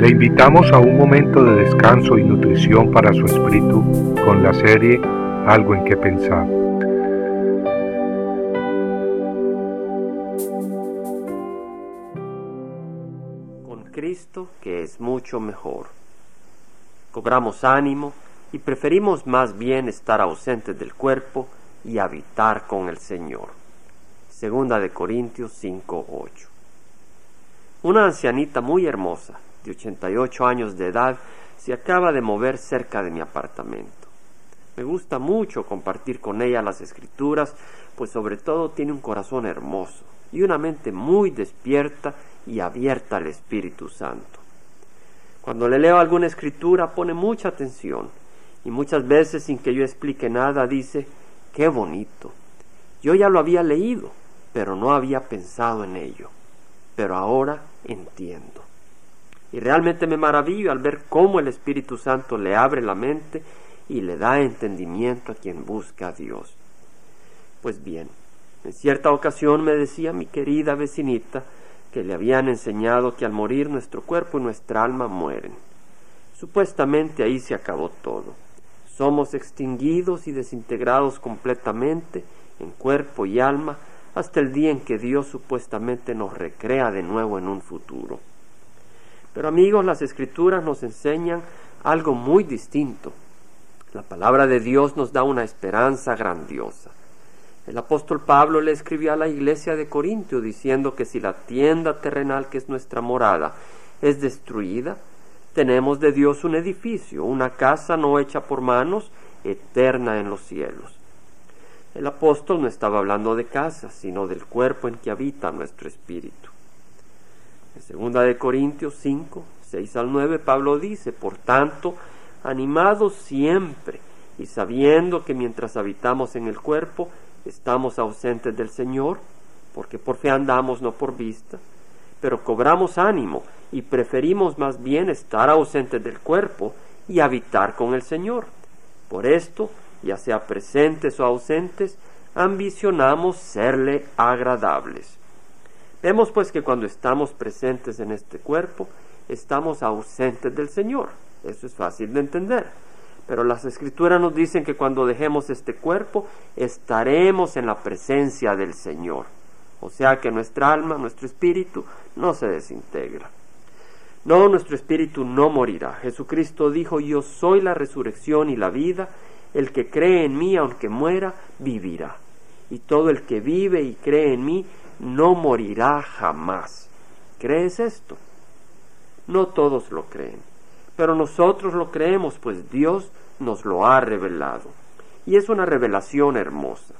Le invitamos a un momento de descanso y nutrición para su espíritu con la serie Algo en que pensar. Con Cristo que es mucho mejor. Cobramos ánimo y preferimos más bien estar ausentes del cuerpo y habitar con el Señor. Segunda de Corintios 5:8. Una ancianita muy hermosa, de 88 años de edad, se acaba de mover cerca de mi apartamento. Me gusta mucho compartir con ella las escrituras, pues sobre todo tiene un corazón hermoso y una mente muy despierta y abierta al Espíritu Santo. Cuando le leo alguna escritura pone mucha atención y muchas veces sin que yo explique nada dice, qué bonito. Yo ya lo había leído, pero no había pensado en ello. Pero ahora entiendo. Y realmente me maravillo al ver cómo el Espíritu Santo le abre la mente y le da entendimiento a quien busca a Dios. Pues bien, en cierta ocasión me decía mi querida vecinita que le habían enseñado que al morir nuestro cuerpo y nuestra alma mueren. Supuestamente ahí se acabó todo. Somos extinguidos y desintegrados completamente en cuerpo y alma hasta el día en que Dios supuestamente nos recrea de nuevo en un futuro. Pero amigos, las escrituras nos enseñan algo muy distinto. La palabra de Dios nos da una esperanza grandiosa. El apóstol Pablo le escribió a la iglesia de Corintio diciendo que si la tienda terrenal que es nuestra morada es destruida, tenemos de Dios un edificio, una casa no hecha por manos, eterna en los cielos. El apóstol no estaba hablando de casa, sino del cuerpo en que habita nuestro espíritu. Segunda de Corintios 5, 6 al 9, Pablo dice, por tanto, animados siempre y sabiendo que mientras habitamos en el cuerpo, estamos ausentes del Señor, porque por fe andamos, no por vista, pero cobramos ánimo y preferimos más bien estar ausentes del cuerpo y habitar con el Señor. Por esto, ya sea presentes o ausentes, ambicionamos serle agradables. Vemos pues que cuando estamos presentes en este cuerpo, estamos ausentes del Señor. Eso es fácil de entender. Pero las escrituras nos dicen que cuando dejemos este cuerpo, estaremos en la presencia del Señor. O sea que nuestra alma, nuestro espíritu, no se desintegra. No, nuestro espíritu no morirá. Jesucristo dijo, yo soy la resurrección y la vida. El que cree en mí, aunque muera, vivirá. Y todo el que vive y cree en mí, no morirá jamás. ¿Crees esto? No todos lo creen, pero nosotros lo creemos, pues Dios nos lo ha revelado. Y es una revelación hermosa.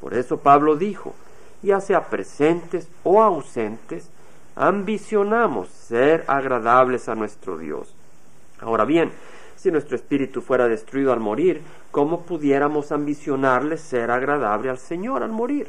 Por eso Pablo dijo, ya sea presentes o ausentes, ambicionamos ser agradables a nuestro Dios. Ahora bien, si nuestro espíritu fuera destruido al morir, ¿cómo pudiéramos ambicionarle ser agradable al Señor al morir?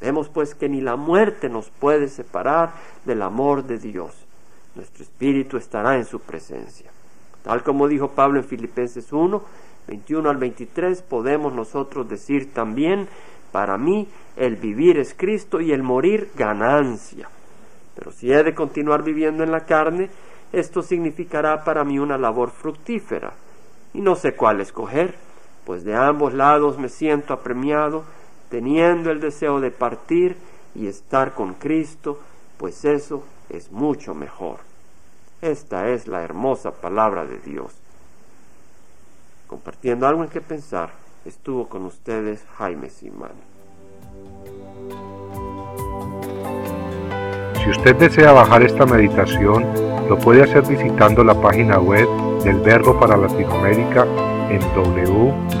Vemos pues que ni la muerte nos puede separar del amor de Dios. Nuestro espíritu estará en su presencia. Tal como dijo Pablo en Filipenses 1, 21 al 23, podemos nosotros decir también, para mí el vivir es Cristo y el morir ganancia. Pero si he de continuar viviendo en la carne, esto significará para mí una labor fructífera. Y no sé cuál escoger, pues de ambos lados me siento apremiado teniendo el deseo de partir y estar con Cristo, pues eso es mucho mejor. Esta es la hermosa palabra de Dios. Compartiendo algo en que pensar, estuvo con ustedes Jaime Simán. Si usted desea bajar esta meditación, lo puede hacer visitando la página web del Verbo para Latinoamérica en www